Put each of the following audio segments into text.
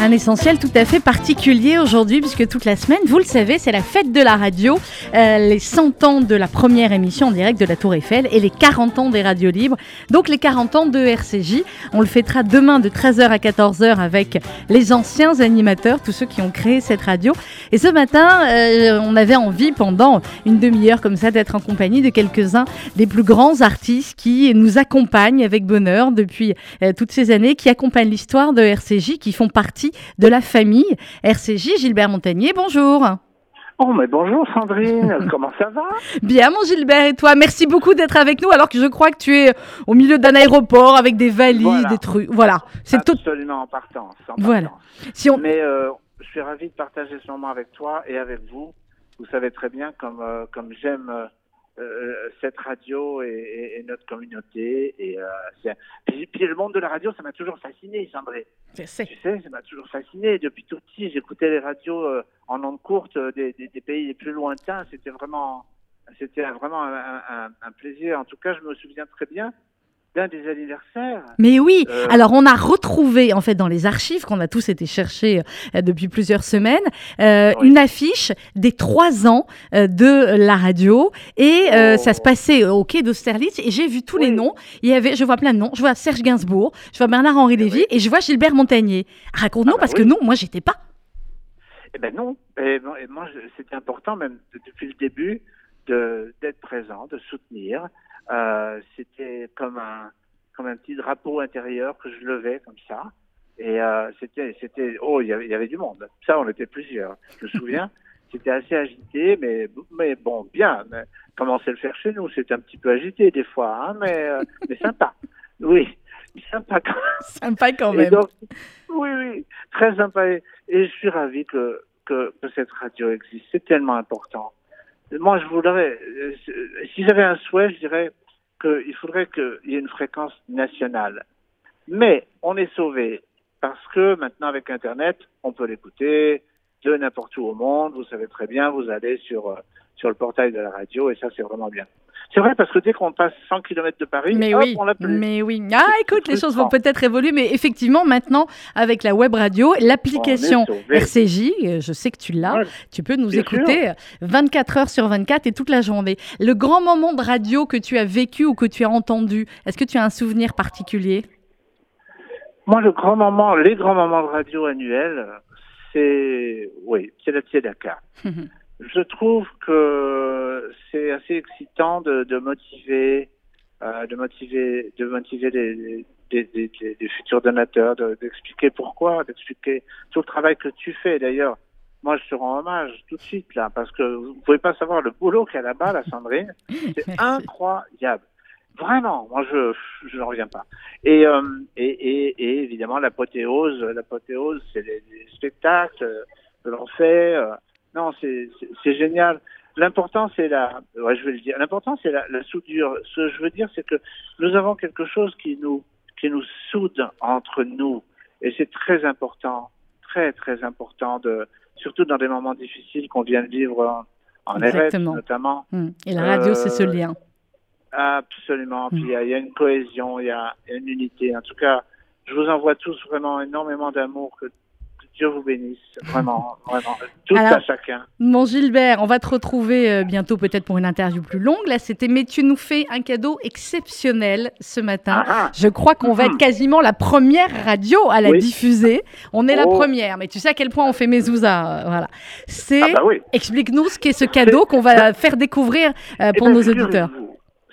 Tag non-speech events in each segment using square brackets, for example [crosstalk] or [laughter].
Un essentiel tout à fait particulier aujourd'hui puisque toute la semaine, vous le savez, c'est la fête de la radio, euh, les 100 ans de la première émission en direct de la Tour Eiffel et les 40 ans des radios libres. Donc les 40 ans de RCJ, on le fêtera demain de 13h à 14h avec les anciens animateurs, tous ceux qui ont créé cette radio. Et ce matin, euh, on avait envie pendant une demi-heure comme ça d'être en compagnie de quelques-uns des plus grands artistes qui nous accompagnent avec bonheur depuis euh, toutes ces années, qui accompagnent l'histoire de RCJ, qui font partie de la famille RCJ. Gilbert Montagnier, bonjour. Oh, mais bonjour Sandrine, [laughs] comment ça va? Bien, mon Gilbert, et toi? Merci beaucoup d'être avec nous, alors que je crois que tu es au milieu d'un aéroport avec des valises, des trucs. Voilà, c'est absolument en partance. voilà. Si on... Mais euh, je suis ravi de partager ce moment avec toi et avec vous. Vous savez très bien comme euh, comme j'aime euh, euh, cette radio et, notre communauté. Et, euh, puis, le monde de la radio, ça m'a toujours fasciné, Sandré. Tu sais, ça m'a toujours fasciné. Depuis tout petit, j'écoutais les radios euh, en ondes courtes des, des, pays les plus lointains. C'était vraiment, c'était vraiment un, un, plaisir. En tout cas, je me souviens très bien des anniversaires. Mais oui, euh, alors on a retrouvé en fait dans les archives qu'on a tous été chercher euh, depuis plusieurs semaines euh, une affiche des trois ans de la radio et ça se oh. passait au quai d'Austerlitz et j'ai vu tous les noms. Il y avait, je vois plein de noms. Je vois Serge Gainsbourg, je vois Bernard-Henri eh Lévy et je vois Gilbert Montagnier. Raconte-nous ah bah parce que non, moi j'étais pas. Eh ben non, et, moi c'était important même depuis le début d'être présent, de soutenir. Euh, c'était comme un comme un petit drapeau intérieur que je levais comme ça. Et euh, c'était c'était oh il y, avait, il y avait du monde. Ça on était plusieurs. Je me souviens. [laughs] c'était assez agité, mais mais bon bien. Mais, comment c'est le faire chez nous? C'est un petit peu agité des fois, hein, mais euh, mais sympa. [laughs] Oui, sympa quand même. Sympa quand même. oui oui, très sympa. Et, et, je suis ravi que, que que cette radio existe. C'est tellement important moi, je voudrais, euh, si j'avais un souhait, je dirais qu'il faudrait qu'il y ait une fréquence nationale. Mais on est sauvé parce que maintenant, avec Internet, on peut l'écouter de n'importe où au monde. Vous savez très bien, vous allez sur, euh, sur le portail de la radio et ça, c'est vraiment bien. C'est vrai parce que dès qu'on passe 100 km de Paris, mais oui, on l'a plus. Mais oui. Ah, écoute, les choses vont peut-être évoluer, mais effectivement, maintenant, avec la web radio, l'application RCJ, euh, je sais que tu l'as, tu peux nous écouter 24 heures sur 24 et toute la journée. Le grand moment de radio que tu as vécu ou que tu as entendu, est-ce que tu as un souvenir particulier? Moi, le grand moment, les grands moments de radio annuels, c'est, oui, c'est la Tzedaka. [laughs] Je trouve que c'est assez excitant de, de motiver, euh, de motiver, de motiver les, des, futurs donateurs, d'expliquer pourquoi, d'expliquer tout le travail que tu fais. D'ailleurs, moi, je te rends hommage tout de suite là, parce que vous pouvez pas savoir le boulot qu'il y a là-bas, la Sandrine. [laughs] C'est incroyable. Vraiment, moi, je je n'en reviens pas. Et, euh, et, et, et, évidemment, l'apothéose, l'apothéose, c'est les, spectacles que l'on fait. Euh, non, c'est génial. L'important, c'est la, ouais, je vais le dire. L'important, c'est la, la, soudure. Ce que je veux dire, c'est que nous avons quelque chose qui nous, qui nous soude entre nous, et c'est très important, très très important de, surtout dans des moments difficiles qu'on vient de vivre en, en notamment. Hum. Et la radio, c'est ce euh, lien. Absolument. Puis hum. il y, a une cohésion, il y a une unité. En tout cas, je vous envoie tous vraiment énormément d'amour que Dieu vous bénisse, vraiment, [laughs] vraiment, tout à chacun. Mon Gilbert, on va te retrouver euh, bientôt peut-être pour une interview plus longue. Là, c'était mais tu nous fais un cadeau exceptionnel ce matin. Ah, ah. Je crois qu'on va être mm-hmm. quasiment la première radio à la diffuser. On est la oh. première, mais tu sais à quel point on fait mes zouzas, euh, voilà. C'est, ah, bah explique-nous ce qu'est ce cadeau qu'on va faire découvrir euh, pour eh ben, nos auditeurs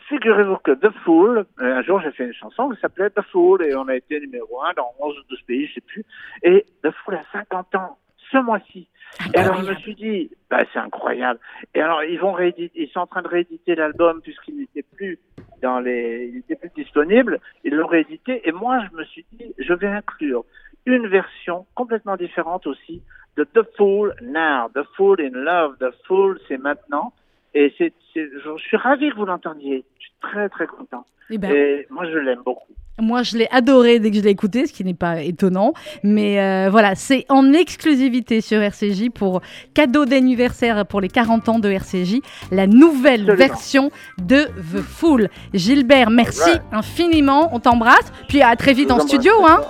figurez-vous que The Fool, un jour j'ai fait une chanson qui s'appelait The Fool et on a été numéro un dans 11 ou 12 pays, je sais plus. Et The Fool a 50 ans ce mois-ci. Et alors je me suis dit, bah, c'est incroyable. Et alors ils vont rééditer, ils sont en train de rééditer l'album puisqu'il n'était plus dans les, il n'était plus disponible. Ils l'ont réédité et moi je me suis dit, je vais inclure une version complètement différente aussi de The Fool Now, The Fool in Love, The Fool c'est maintenant. Et c'est, je suis ravi que vous l'entendiez. Je suis très très content. Eh ben, et moi, je l'aime beaucoup. Moi, je l'ai adoré dès que je l'ai écouté, ce qui n'est pas étonnant. Mais euh, voilà, c'est en exclusivité sur RCJ pour cadeau d'anniversaire pour les 40 ans de RCJ, la nouvelle version de The Fool. Gilbert, merci infiniment. On t'embrasse. Puis à très vite en studio. Hein.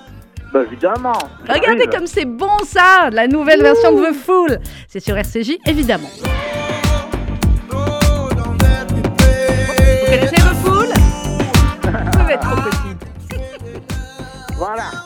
Bah, évidemment. Regardez comme c'est bon ça, la nouvelle version de The Fool. C'est sur RCJ, évidemment. 完了。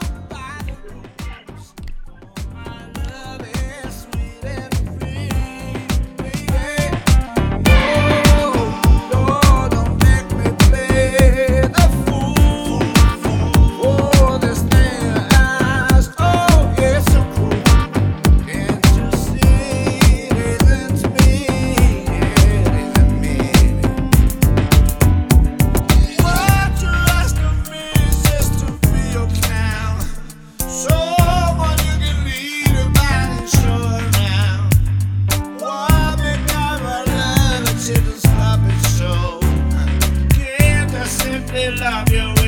Voilà.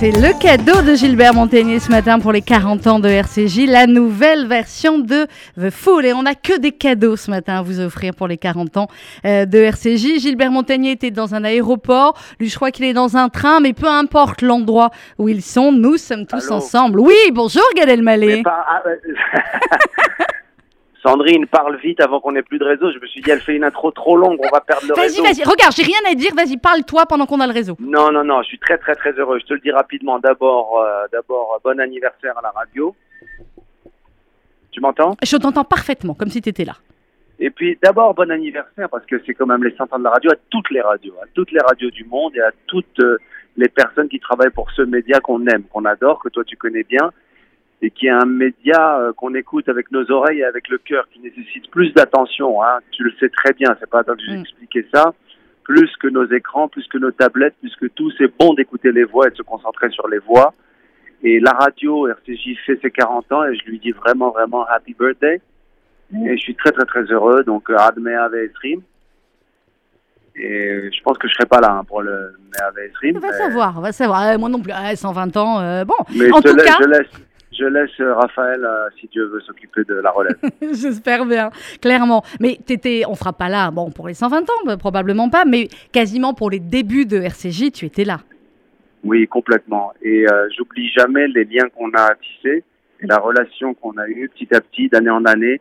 C'est le cadeau de Gilbert Montagnier ce matin pour les 40 ans de RCJ, la nouvelle version de The Fool. Et on n'a que des cadeaux ce matin à vous offrir pour les 40 ans euh, de RCJ. Gilbert Montagnier était dans un aéroport. Lui, je crois qu'il est dans un train, mais peu importe l'endroit où ils sont, nous sommes tous ensemble. Oui, bonjour Gad Elmaleh. [laughs] [laughs] Sandrine parle vite avant qu'on ait plus de réseau. Je me suis dit, elle fait une intro trop longue, on va perdre le réseau. Vas-y, vas-y, regarde, j'ai rien à dire. Vas-y, parle-toi pendant qu'on a le réseau. Non, non, non, je suis très, très, très heureux. Je te le dis rapidement. D'abord, euh, d'abord, bon anniversaire à la radio. Tu m'entends? Je t'entends parfaitement, comme si tu étais là. Et puis, d'abord, bon anniversaire, parce que c'est quand même les 100 ans de la radio, à toutes les radios, à toutes les radios du monde et à toutes euh, les personnes qui travaillent pour ce média qu'on aime, qu'on adore, que toi tu connais bien et qui est un média euh, qu'on écoute avec nos oreilles et avec le cœur, qui nécessite plus d'attention. Hein. Tu le sais très bien, c'est pas à toi que je vais mm. expliquer ça. Plus que nos écrans, plus que nos tablettes, plus que tout, c'est bon d'écouter les voix et de se concentrer sur les voix. Et la radio, RCJ fait ses 40 ans et je lui dis vraiment, vraiment happy birthday. Et je suis très, très, très heureux. Donc, Admea Stream. Et je pense que je serai pas là hein, pour le Meave Stream. On va savoir, on va savoir. moi non plus, 120 ans, euh, bon. Mais en tout cas, je laisse, je laisse euh, Raphaël, euh, si Dieu veut, s'occuper de la relève. [laughs] J'espère bien, clairement. Mais t'étais, on fera pas là, bon, pour les 120 ans, bah, probablement pas, mais quasiment pour les débuts de RCJ, tu étais là. Oui, complètement. Et euh, j'oublie jamais les liens qu'on a tissés et la relation qu'on a eue petit à petit, d'année en année,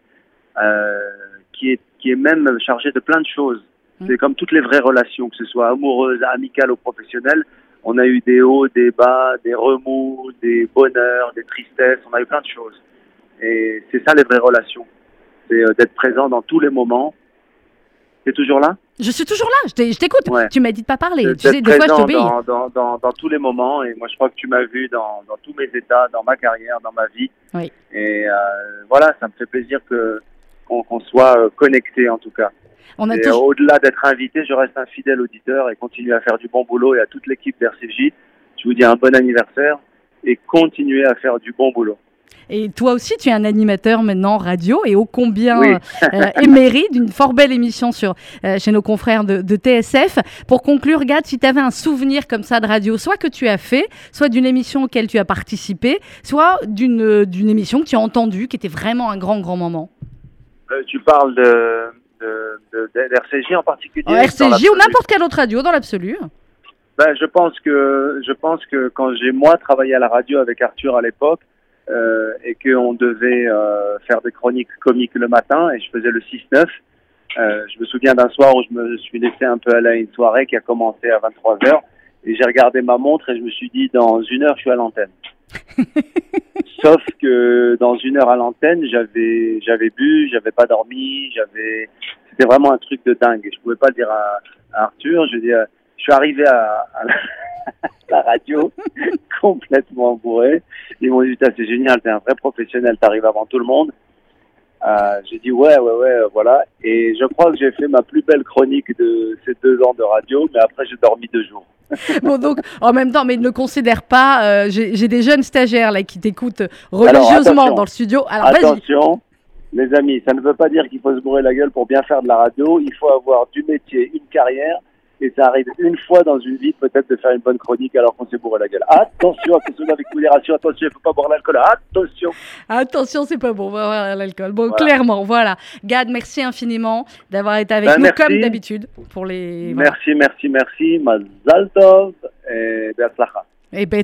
qui, est, qui est même chargée de plein de choses. Mmh. C'est comme toutes les vraies relations, que ce soit amoureuses, amicales ou professionnelles on a eu des hauts, des bas, des remous, des bonheurs, des tristesses, on a eu plein de choses. Et c'est ça les vraies relations. C'est euh, d'être présent dans tous les moments. Tu es toujours là? Je suis toujours là, je t'écoute. Tu m'as dit de pas parler. tu sais, des fois, je t'obéis. Dans, dans, dans, tous les moments. Et moi, je crois que tu m'as vu dans, dans tous mes états, dans ma carrière, dans ma vie. Oui. Et euh, voilà, ça me fait plaisir que qu'on soit euh, connecté en tout cas. Au-delà d'être invité, je reste un fidèle auditeur et continue à faire du bon boulot. Et à toute l'équipe d'RCJ, je vous dis un bon anniversaire et continuez à faire du bon boulot. Et toi aussi, tu es un animateur maintenant radio et ô combien euh, émérite d'une fort belle émission sur, euh, chez nos confrères de, TSF. Pour conclure, Gad, si tu avais un souvenir comme ça de radio, soit que tu as fait, soit d'une émission auquel tu as participé, soit d'une d'une émission que tu as entendue, qui était vraiment un grand, grand moment. Euh, tu parles de, de, RCJ en particulier RCJ ou n'importe quelle autre radio dans l'absolu. Ben, je pense que je pense que quand j'ai moi travaillé à la radio avec Arthur à l'époque euh, et qu'on devait euh, faire des chroniques comiques le matin et je faisais le 6-9, euh, je me souviens d'un soir où je me suis laissé un peu aller à une soirée qui a commencé à 23 h et j'ai regardé ma montre et je me suis dit dans une heure je suis à l'antenne. [laughs] Sauf que dans une heure à l'antenne, j'avais j'avais bu, j'avais pas dormi, j'avais c'était vraiment un truc de dingue. Et je pouvais pas le dire à, Arthur. Je dis, Je suis arrivé à, [laughs] la, radio [laughs] complètement bourré. Ils m'ont dit, c'est génial, t'es un vrai professionnel, t'arrives avant tout le monde. Euh, j'ai dit ouais, ouais, ouais, voilà. Et je crois que j'ai fait ma plus belle chronique de ces deux ans de radio, mais après j'ai dormi deux jours. [laughs] bon, donc, en même temps, mais ne considère pas, euh, j'ai des jeunes stagiaires là qui t'écoutent religieusement dans le studio. Alors, attention, les amis, ça ne veut pas dire qu'il faut se bourrer la gueule pour bien faire de la radio. Il faut avoir du métier, une carrière et ça arrive une fois dans une vie peut-être de faire une bonne chronique alors qu'on s'est bourré la gueule. Attention, attention avec modération, attention, il faut pas boire l'alcool, attention. Attention, c'est pas bon, boire l'alcool. Bon, clairement, voilà. Gad, merci infiniment d'avoir été avec ben, nous comme d'habitude pour les. Merci, merci, merci. Mazal tov et Beatzlacha. Et eh ben,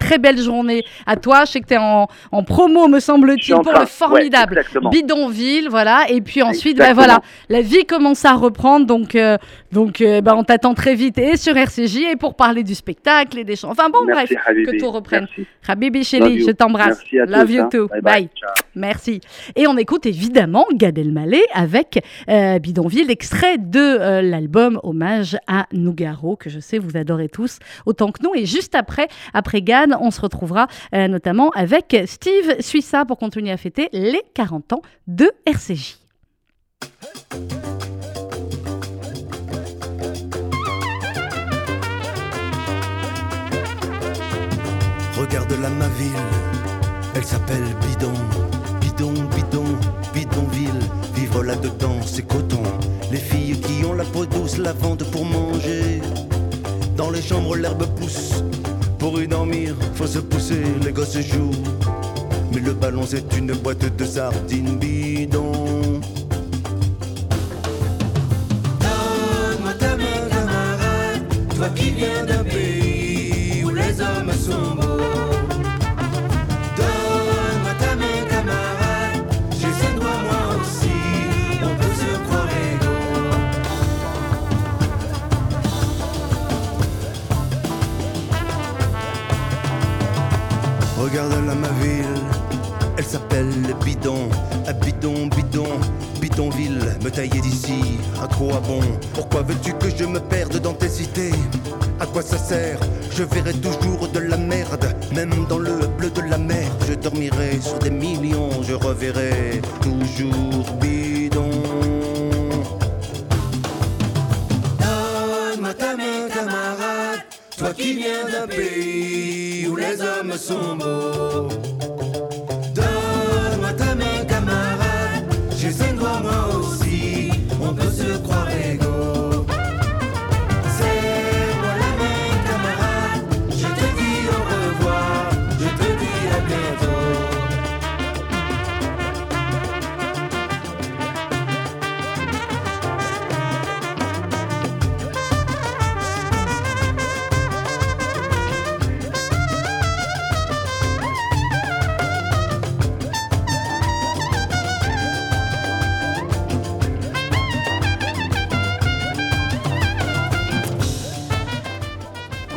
très belle journée à toi. Je sais que tu es en, en, promo, me semble-t-il, pour le formidable bidonville. Voilà. Et puis ensuite, ben, voilà, la vie commence à reprendre. Donc, euh, donc euh, ben, on t'attend très vite et sur RCJ et pour parler du spectacle et des chants. Enfin bon, bref, que tout reprenne. Habibi Chéli, je t'embrasse. Love you hein. too. Bye. Merci. Et on écoute évidemment Gad Elmaleh avec euh, Bidonville, extrait de l'album Hommage à Nougaro, que je sais vous adorez tous autant que nous. Et juste après, après, après on se retrouvera euh, notamment avec Steve Suissa pour continuer à fêter les 40 ans de RCJ. Regarde-la ma ville, elle s'appelle Bidon, Bidon, Bidon, Bidonville. Vivre là-dedans, c'est coton. Les filles qui ont la peau douce la vendent pour manger. Dans les chambres, l'herbe pousse pour y dormir, faut se pousser, les gosses jouent. Mais le ballon c'est une boîte de sardines bidon. Donne-moi ta main camarade, toi qui viens d'un pays où les hommes sont beaux. Regarde là ma ville, elle s'appelle Bidon, à Bidon, Bidon, Bidonville, me tailler d'ici, à quoi bon. Pourquoi veux-tu que je me perde dans tes cités? À quoi ça sert? Je verrai toujours de la merde, même dans le bleu de la mer. Je dormirai sur des millions, je reverrai toujours Bidon. Donne-moi ta main, camarade, toi qui viens d'un pays les hommes sont beaux.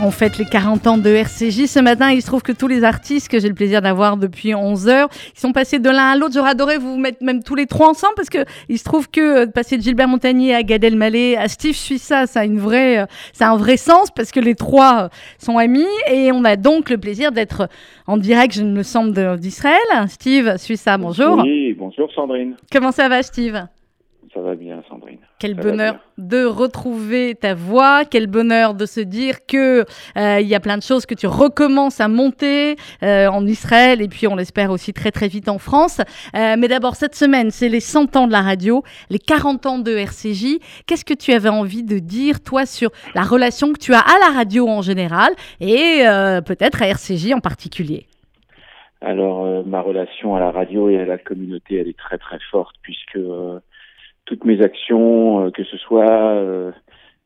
On fête les 40 ans de RCJ. Ce matin, il se trouve que tous les artistes que j'ai le plaisir d'avoir depuis 11 heures, ils sont passés de l'un à l'autre. J'aurais adoré vous mettre même tous les trois ensemble parce que il se trouve que euh, passer de Gilbert Montagnier à Gad Elmaleh à Steve Suissa, ça a une vraie, euh, ça a un vrai sens parce que les trois euh, sont amis et on a donc le plaisir d'être en direct, je me semble, d'Israël. Steve Suissa, bonjour. Oui, bonjour Sandrine. Comment ça va, Steve? Ça va bien, Quel bonheur de retrouver ta voix, quel bonheur de se dire que euh, il y a plein de choses que tu recommences à monter euh, en Israël et puis on l'espère aussi très très vite en France. Euh, mais d'abord cette semaine, c'est les 100 ans de la radio, les 40 ans de RCJ. Qu'est-ce que tu avais envie de dire toi sur la relation que tu as à la radio en général et peut-être à RCJ en particulier? Alors ma relation à la radio et à la communauté, elle est très très forte puisque toutes mes actions, euh, que ce soit euh,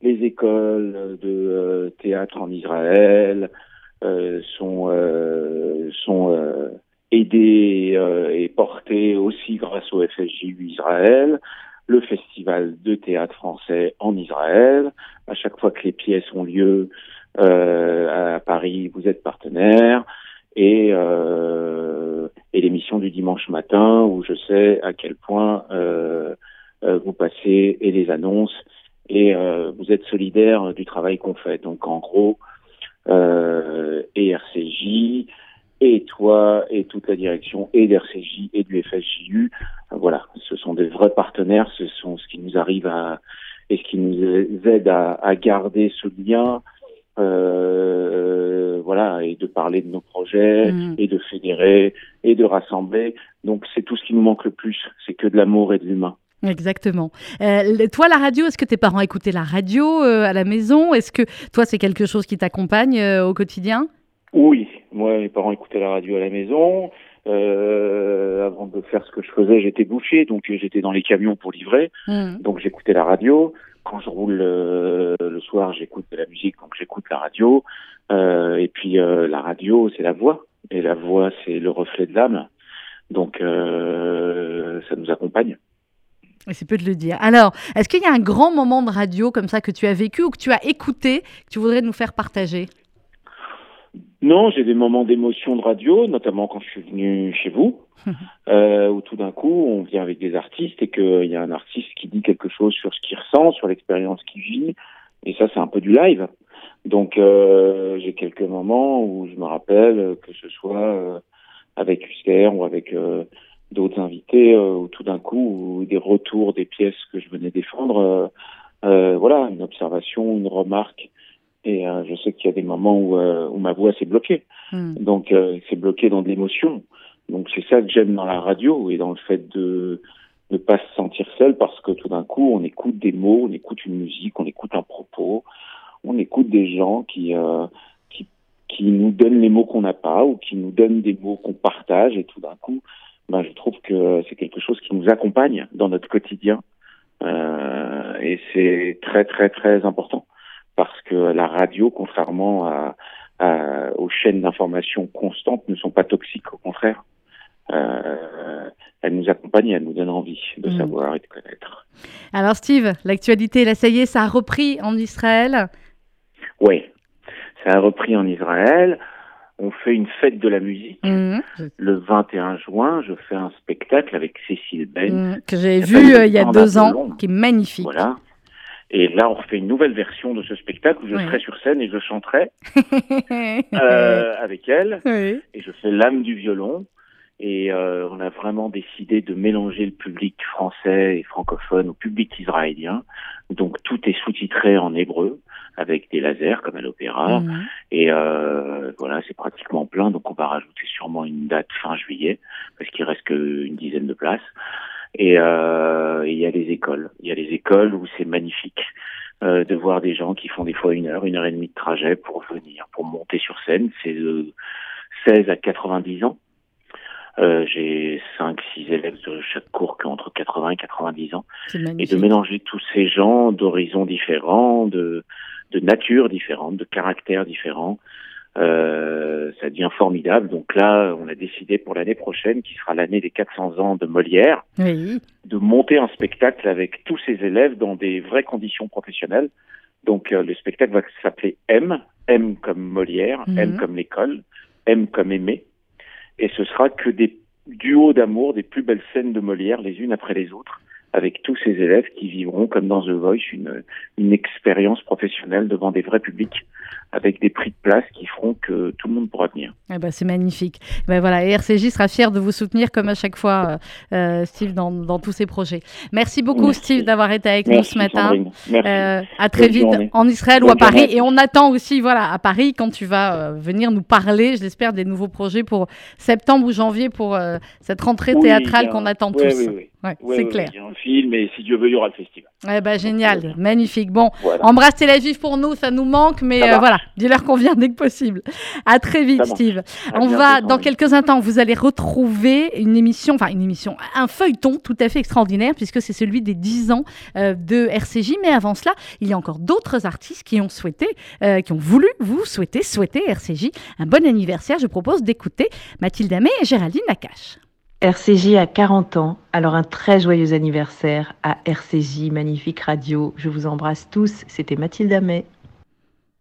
les écoles de euh, théâtre en Israël, sont sont aidées et portées aussi grâce au FSJ Israël, le festival de théâtre français en Israël. À chaque fois que les pièces ont lieu à Paris, vous êtes partenaire. Et, et l'émission du dimanche matin où je sais à quel point euh, vous passez et les annonces et vous êtes solidaire du travail qu'on fait. Donc en gros, et RCJ, et toi, et toute la direction, et d'RCJ, et du FSJU, voilà, ce sont des vrais partenaires, ce sont ce qui nous arrive à, et ce qui nous aide à, à garder ce lien, euh, voilà, et de parler de nos projets, mm. et de fédérer, et de rassembler. Donc c'est tout ce qui nous manque le plus, c'est que de l'amour et de l'humain. Exactement. Euh, toi, la radio, est-ce que tes parents écoutaient la radio euh, à la maison? Est-ce que toi, c'est quelque chose qui t'accompagne euh, au quotidien? Oui, moi, mes parents écoutaient la radio à la maison. Avant de faire ce que je faisais, j'étais boucher, donc j'étais dans les camions pour livrer. Mm. Donc j'écoutais la radio quand je roule le soir, j'écoute de la musique, donc j'écoute la radio. Et puis la radio, c'est la voix, et la voix, c'est le reflet de l'âme. Donc ça nous accompagne. C'est peu de le dire. Alors, est-ce qu'il y a un grand moment de radio comme ça que tu as vécu ou que tu as écouté, que tu voudrais nous faire partager? Non, j'ai des moments d'émotion de radio, notamment quand je suis venu chez vous, [laughs] euh, où tout d'un coup, on vient avec des artistes et qu'il y a un artiste qui dit quelque chose sur ce qu'il ressent, sur l'expérience qu'il vit, et ça, c'est un peu du live. Donc, euh, j'ai quelques moments où je me rappelle que ce soit euh, avec Husker ou avec d'autres invités, euh, où tout d'un coup, ou des retours des pièces que je venais défendre, voilà, une observation, une remarque et euh, je sais qu'il y a des moments où, euh, où ma voix s'est bloquée. Hmm. Donc, euh, c'est bloqué dans de l'émotion. Donc, c'est ça que j'aime dans la radio et dans le fait de ne pas se sentir seul parce que tout d'un coup, on écoute des mots, on écoute une musique, on écoute un propos, on écoute des gens qui, qui, qui nous donnent les mots qu'on n'a pas ou qui nous donnent des mots qu'on partage et tout d'un coup, ben, je trouve que c'est quelque chose qui nous accompagne dans notre quotidien. et c'est très, très, très important parce que la radio, contrairement à, aux chaînes d'information constantes, ne sont pas toxiques, au contraire. Euh, elles nous accompagnent et elles nous donnent envie de mm. savoir et de connaître. Alors Steve, l'actualité, là ça y est, ça a repris en Israël? Oui, ça a repris en Israël. On fait une fête de la musique. Mm. Le 21 juin, je fais un spectacle avec Cécile Ben. que j'ai vu euh, il y a deux ans, qui est magnifique. Voilà, et là, on refait une nouvelle version de ce spectacle où je serai sur scène et je chanterai [laughs] euh, avec elle. Et je fais l'âme du violon. Et euh, on a vraiment décidé de mélanger le public français et francophone au public israélien. Donc tout est sous-titré en hébreu avec des lasers comme à l'opéra. Mhm. Et euh, voilà, c'est pratiquement plein. Donc on va rajouter sûrement une date fin juillet parce qu'il reste qu'une dizaine de places. Et euh, il y a les écoles. Il y a les écoles où c'est magnifique euh, de voir des gens qui font des fois une heure, une heure et demie de trajet pour venir, pour monter sur scène. C'est de 16 à 90 ans. Euh, j'ai 5, 6 élèves de chaque cours qui ont entre 80 et 90 ans. Et de mélanger tous ces gens d'horizons différents, de, de nature différentes, de caractères différents, euh, ça devient formidable. Donc là, on a décidé pour l'année prochaine, qui sera l'année des 400 ans de Molière, de monter un spectacle avec tous ces élèves dans des vraies conditions professionnelles. Donc euh, le spectacle va s'appeler M, M comme Molière, M mhm. comme l'école, M comme aimer. Et ce sera que des duos d'amour, des plus belles scènes de Molière, les unes après les autres avec tous ces élèves qui vivront, comme dans The Voice, une, une expérience professionnelle devant des vrais publics, avec des prix de place qui feront que tout le monde pourra venir. Eh ben, c'est magnifique. Ben voilà, et RCJ sera fier de vous soutenir comme à chaque fois, euh, euh, Steve, dans, dans, tous ces projets. Merci beaucoup, Steve, d'avoir été avec nous ce matin. Euh, à très vite en Israël ou à Paris. Et on attend aussi, voilà, à Paris, quand tu vas euh, venir nous parler, je l'espère, des nouveaux projets pour septembre ou janvier pour cette rentrée théâtrale qu'on attend tous. Oui, oui, c'est clair. Il y a un film et si Dieu veut, il y aura le festival. Eh ben, génial, magnifique. Bon, embrasse Tel Aviv pour nous, ça nous manque, mais voilà, dis-leur qu'on vient dès que possible. À très vite, Steve. On va, dans quelques instants, vous allez retrouver une émission, enfin une émission, un feuilleton tout à fait extraordinaire, puisque c'est celui des 10 ans euh, de RCJ. Mais avant cela, il y a encore d'autres artistes qui ont souhaité, euh, qui ont voulu vous souhaiter, souhaiter RCJ un bon anniversaire. Je propose d'écouter Mathilde Amé et Géraldine Nakache. RCJ a 40 ans, alors un très joyeux anniversaire à RCJ, magnifique radio. Je vous embrasse tous, c'était Mathilde Amet.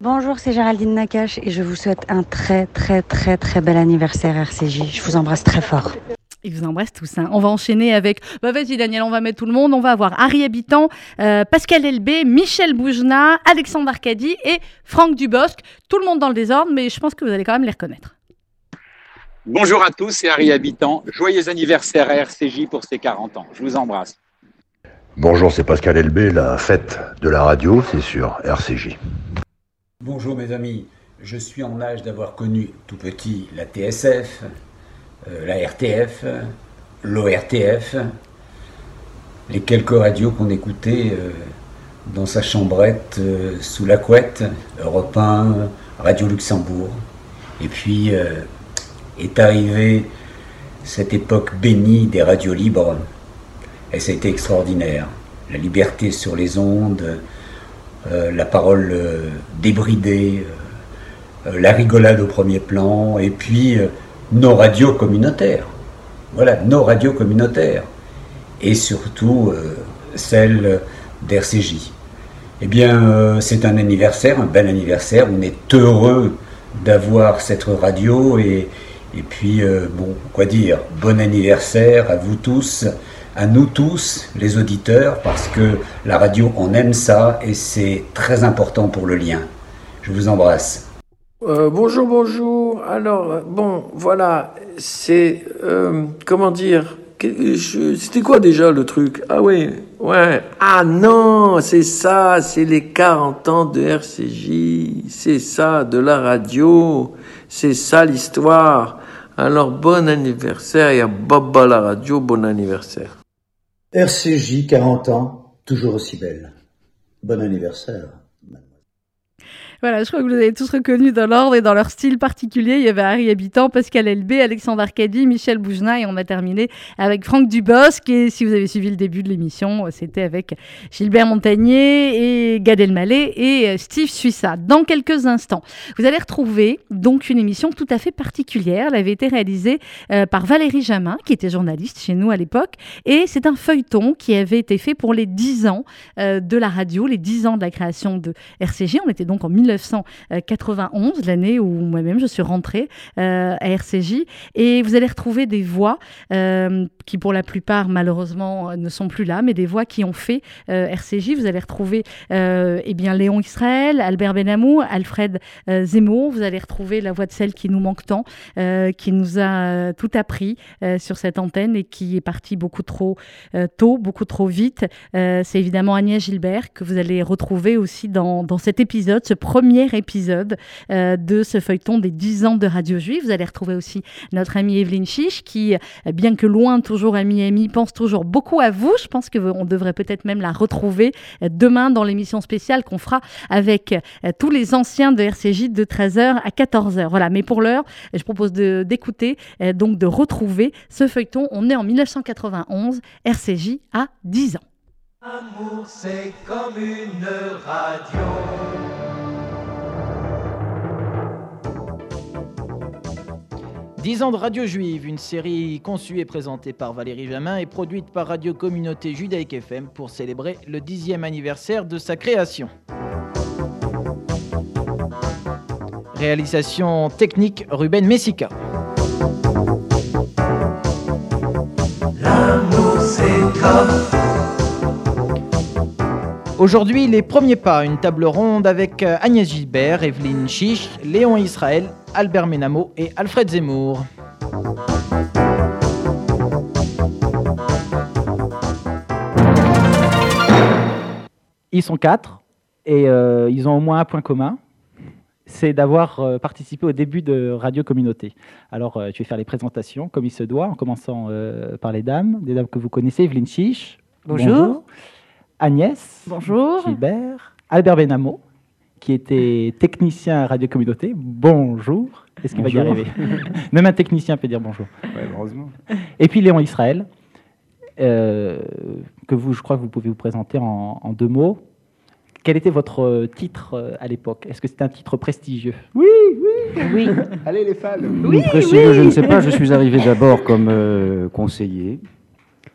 Bonjour, c'est Géraldine Nakache et je vous souhaite un très très très très bel anniversaire RCJ. Je vous embrasse très fort. Il vous embrasse tous. Hein. On va enchaîner avec. Bah, vas-y, Daniel, on va mettre tout le monde. On va avoir Harry Habitant, euh, Pascal Elbé, Michel Boujna, Alexandre Arcadi et Franck Dubosc. Tout le monde dans le désordre, mais je pense que vous allez quand même les reconnaître. Bonjour à tous, c'est Harry Habitant. Joyeux anniversaire à RCJ pour ses 40 ans. Je vous embrasse. Bonjour, c'est Pascal Elbé. La fête de la radio, c'est sur RCJ. Bonjour mes amis, je suis en âge d'avoir connu tout petit la TSF, euh, la RTF, l'ORTF, les quelques radios qu'on écoutait euh, dans sa chambrette euh, sous la couette, Europe 1, Radio Luxembourg. Et puis est arrivée cette époque bénie des radios libres. Et ça a été extraordinaire. La liberté sur les ondes, la parole débridée, la rigolade au premier plan, et puis nos radios communautaires. Voilà, nos radios communautaires. Et surtout euh, celle d'RCJ. Eh bien, euh, c'est un anniversaire, un bel anniversaire. On est heureux d'avoir cette radio et, et puis, euh, bon, quoi dire, bon anniversaire à vous tous, à nous tous, les auditeurs, parce que la radio, on aime ça et c'est très important pour le lien. Je vous embrasse. Euh, bonjour, bonjour. Alors, bon, voilà, c'est, euh, comment dire, c'était quoi déjà le truc? Ah oui, ouais. Ah non, c'est ça, c'est les 40 ans de RCJ, c'est ça, de la radio, c'est ça l'histoire. Alors, bon anniversaire et à Baba la radio, bon anniversaire. RCJ, 40 ans, toujours aussi belle. Bon anniversaire. Voilà, je crois que vous avez tous reconnus dans l'ordre et dans leur style particulier. Il y avait Harry Habitant, Pascal Elbé, Alexandre Arcadi, Michel Boujna et on a terminé avec Franck Dubosc. Et si vous avez suivi le début de l'émission, c'était avec Gilbert Montagnier et Gad Elmaleh et euh, Steve Suissa. Dans quelques instants, vous allez retrouver donc une émission tout à fait particulière. Elle avait été réalisée euh, par Valérie Jamin, qui était journaliste chez nous à l'époque. Et c'est un feuilleton qui avait été fait pour les 10 ans euh, de la radio, les 10 ans de la création de RCG. On était donc en 19 1991, l'année où moi-même je suis rentrée euh, à RCJ. Et vous allez retrouver des voix euh, qui, pour la plupart, malheureusement, ne sont plus là, mais des voix qui ont fait euh, RCJ. Vous allez retrouver eh bien, Léon Israël, Albert Benamou, Alfred Zemmour. Vous allez retrouver la voix de celle qui nous manque tant, qui nous a tout appris sur cette antenne et qui est partie beaucoup trop tôt, beaucoup trop vite. C'est évidemment Agnès Gilbert que vous allez retrouver aussi dans, dans cet épisode, ce premier premier épisode euh, de ce feuilleton des 10 ans de Radio Juive. Vous allez retrouver aussi notre amie Evelyne Chiche qui, euh, bien que loin toujours amie amie, pense toujours beaucoup à vous. Je pense qu'on devrait peut-être même la retrouver euh, demain dans l'émission spéciale qu'on fera avec tous les anciens de RCJ de 13h à 14h. Voilà, mais pour l'heure, je propose d'écouter, donc de retrouver ce feuilleton. On est en 1991, RCJ a 10 ans. Amour, c'est comme une radio. 10 ans de Radio Juive, une série conçue et présentée par Valérie Jamin et produite par Radio Communauté Judaïque FM pour célébrer le dixième anniversaire de sa création. Réalisation technique Ruben Messica. Aujourd'hui, les premiers pas, une table ronde avec euh, Agnès Gilbert, Evelyne Chiche, Léon Israël, Albert Ménamo et Alfred Zemmour. Ils sont quatre et euh, ils ont au moins un point commun, c'est d'avoir euh, participé au début de Radio Communauté. Alors, je vais faire les présentations comme il se doit, en commençant par les dames, des dames que vous connaissez, Evelyne Chiche. Bonjour. Agnès. Bonjour. Gilbert. Albert Benamo, qui était technicien à Radio Communauté. Bonjour. Est-ce qu'il va y arriver [laughs] Même un technicien peut dire bonjour. heureusement. Et puis Léon Israël, euh, que vous, je crois que vous pouvez vous présenter en, deux mots. Quel était votre titre euh, à l'époque? Est-ce que c'était un titre prestigieux? Oui, oui, oui. Allez les fans. Oui, prestigieux, je ne sais pas. Je suis arrivé d'abord comme euh, conseiller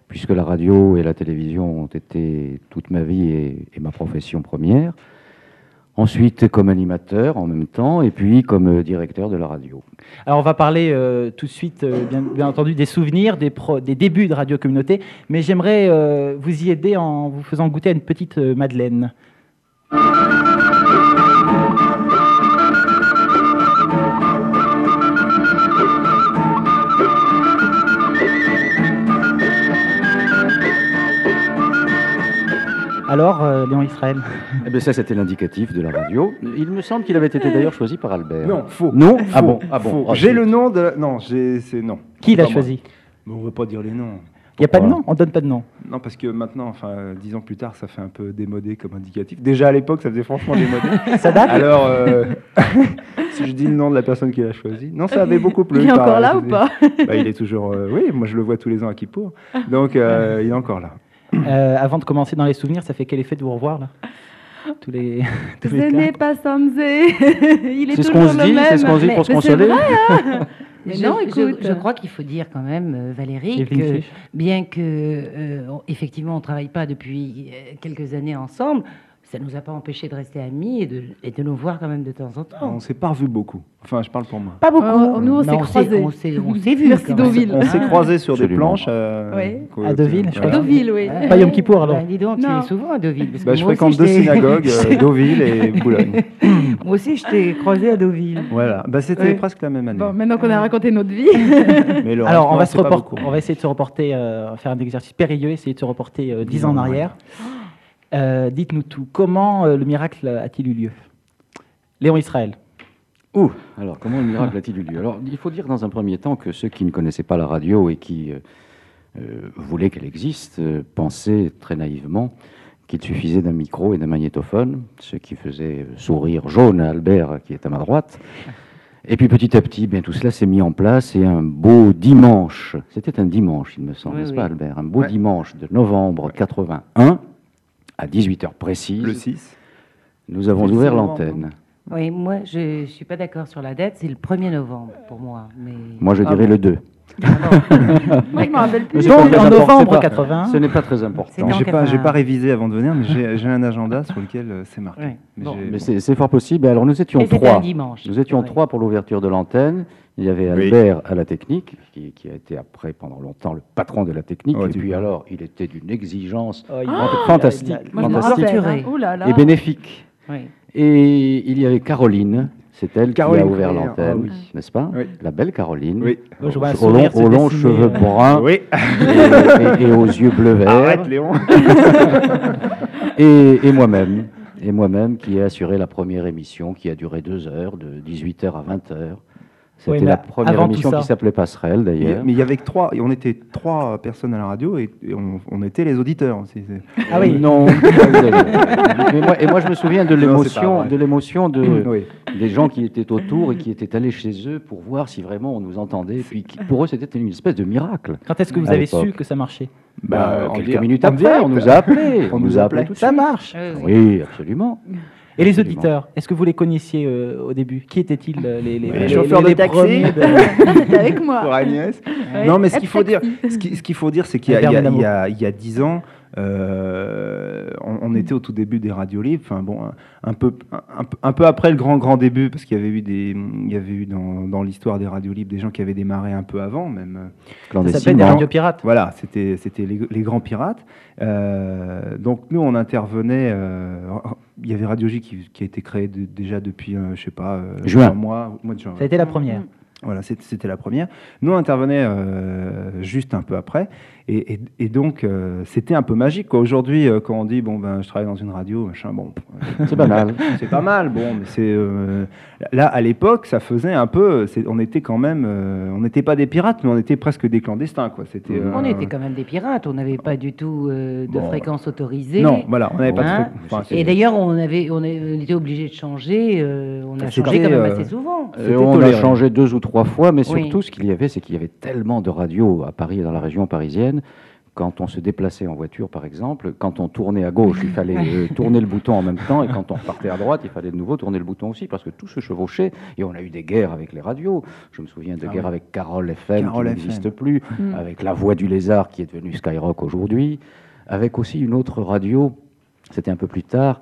puisque la radio et la télévision ont été toute ma vie et, ma profession première. Ensuite, comme animateur en même temps, et puis comme euh, directeur de la radio. Alors, on va parler euh, tout de suite, euh, bien, entendu, des souvenirs, des, débuts de Radio Communauté, mais j'aimerais vous y aider en vous faisant goûter à une petite Madeleine. Alors, euh, Léon Israël [laughs] Eh bien, ça, c'était l'indicatif de la radio. Il me semble qu'il avait été d'ailleurs choisi par Albert. Non, faux. Non Ah Faux, bon, ah bon. Ah, J'ai le nom de. Non, j'ai. C'est non. Qui l'a choisi Mais on ne veut pas dire les noms. Il n'y a pas de nom On donne pas de nom. Non, parce que maintenant, enfin, dix ans plus tard, ça fait un peu démodé comme indicatif. Déjà à l'époque, ça faisait franchement démodé. [laughs] Ça date Alors, euh, [laughs] si je dis le nom de la personne qui l'a choisi, non, ça avait beaucoup plu. Il est par- encore là ou pas Bah, Il est toujours. euh, oui, moi je le vois tous les ans à Kippour. Donc, euh, il est encore là. Euh, avant de commencer dans les souvenirs, ça fait quel effet de vous revoir là [laughs] Tous les. [laughs] tous Ce n'est pas Samzé. [laughs] Il est C'est ce toujours qu'on se le dit, même. c'est ce qu'on se dit pour se consoler. vrai, hein Mais je, non, je- écoute. je crois qu'il faut dire quand même, euh, Valérie, que bien que euh, on- effectivement on travaille pas depuis quelques années ensemble, ça nous a pas empêché de rester amis et de, et de nous voir quand même de temps en temps. On s'est pas revu beaucoup. Enfin, je parle pour moi. Pas beaucoup. Euh, nous, on Mais s'est croisés. On s'est, on s'est [laughs] vu. Merci. Deauville. On s'est croisés sur des Absolument. planches. euh, Oui. À Deauville, je crois. Deauville, oui. Pas Yom Kippour alors Bah, dis donc, tu Non. es souvent à Deauville. parce que Bah, je aussi, fréquente deux synagogues, euh, [laughs] Deauville et Boulogne. [laughs] Moi aussi, je t'ai croisé à Deauville. Voilà, bah, c'était Oui. presque la même année. Bon, maintenant qu'on a raconté notre vie. Mais le Alors, on va, se on va essayer de se reporter, euh, faire un exercice périlleux, essayer de se reporter 10 ans en arrière. Euh, Dites-nous tout. Comment euh, le miracle a-t-il eu lieu? Léon Israël. Ouh, alors comment le miracle a-t-il eu lieu? Alors, il faut dire dans un premier temps que ceux qui ne connaissaient pas la radio et qui euh, voulaient qu'elle existe euh, pensaient très naïvement qu'il suffisait d'un micro et d'un magnétophone, ce qui faisait sourire jaune à Albert qui est à ma droite. Et puis petit à petit, bien tout cela s'est mis en place et un beau dimanche, c'était un dimanche il me semble, Oui, n'est-ce oui. pas Albert? Un beau Ouais. dimanche de novembre 81, à 18h précise, Le 6. nous avons ouvert 6 novembre, l'antenne. Oui, moi, je suis pas d'accord sur la date. C'est le 1er novembre pour moi. Mais... Moi je Ah dirais le 2. [laughs] Moi, je me rappelle plus. C'est Donc, en novembre c'est pas- 81. Ce n'est pas très important. J'ai pas, j'ai 81. pas révisé avant de venir, mais j'ai un agenda sur lequel euh, c'est marqué. Mais Bon. j'ai- Mais c'est fort possible. Alors nous étions Et trois. dimanche, Nous étions vrai. trois pour l'ouverture de l'antenne. Il y avait Oui. Albert à la technique, qui, qui a été après pendant longtemps le patron de la technique. Oh, et puis alors, il était d'une exigence Oh, Ah, fantastique, Moi, fantastique là là. et bénéfique. Oui. Et il y avait Caroline. C'est elle Caroline qui a ouvert l'antenne, ah oui. n'est-ce pas Oui. La belle Caroline. Oui. Moi, je vois un Aux, longs- aux cheveux bruns Oui. et, et- et aux yeux bleu vert. Arrête, Léon. [laughs] et, et moi-même, et moi-même qui ai assuré la première émission qui a duré deux heures, de 18h à 20h. C'était Oui, la première émission qui s'appelait Passerelle d'ailleurs. mais il y avait trois, on était trois personnes à la radio et, et on, on était les auditeurs aussi. c'est- Ah oui. Non. [laughs] [laughs] Mais moi- et moi je me souviens de l'émotion, de l'émotion de Oui. des gens qui étaient autour et qui étaient allés chez eux pour voir si vraiment on nous entendait. Puis pour eux c'était une espèce de miracle. Quand est-ce que vous avez su que ça marchait? Bah, en quelques minutes après, on nous a appelés. On On nous a appelés Ça marche. Oui, absolument. Et les Absolument. auditeurs, est-ce que vous les connaissiez euh, au début? Qui étaient-ils euh, les, les, Les chauffeurs de taxi. premiers de- [laughs] C'était avec moi. Pour Agnès. Ouais. Non, mais ce qu'il faut dire, ce qui- ce qu'il faut dire, c'est qu'il y a dix ans, euh, on, on était au tout début des radios libres. Enfin bon, un, un peu, un, peu- un peu après le grand grand début, parce qu'il y avait eu des, il y avait eu dans, dans l'histoire des radios libres des gens qui avaient démarré un peu avant, même. Ça s'appelle Clandestinement. des radios pirates. Voilà, c'était c'était les, les grands pirates. Euh, donc nous, on intervenait. euh, il y avait Radio J qui, qui a été créé de- déjà depuis, euh, je sais pas, euh, Juin. un mois, au mois de juin. Ça a été la première. Voilà, c'était la première. Nous, on intervenait euh, juste un peu après. Et, et- et donc, euh, c'était un peu magique. quoi. Aujourd'hui, euh, quand on dit, bon, ben, je travaille dans une radio, machin, bon. euh, C'est pas mal. [laughs] C'est pas mal, bon, mais c'est. euh, là, à l'époque, ça faisait un peu. On était quand même. euh, on n'était pas des pirates, mais on était presque des clandestins, quoi. C'était. On était quand même des pirates, on n'avait pas du tout euh, de Bon, fréquence autorisée. Non, voilà, on n'avait pas de Hein fréquence. Enfin, Et d'ailleurs, on, avait, on, était obligé de changer. euh, on a changé quand même assez souvent. On a changé deux ou trois fois, mais Oui. surtout, ce qu'il y avait, c'est qu'il y avait tellement de radios à Paris et dans la région parisienne. Quand on se déplaçait en voiture, par exemple, quand on tournait à gauche, il fallait euh, tourner le bouton en même temps, et quand on repartait à droite, il fallait de nouveau tourner le bouton aussi, parce que tout se chevauchait, et on a eu des guerres avec les radios. Je me souviens de Ah guerres oui. avec Carole FM, Carole qui n'existe plus, Mm. avec La Voix du Lézard, qui est devenue Skyrock aujourd'hui, avec aussi une autre radio, c'était un peu plus tard,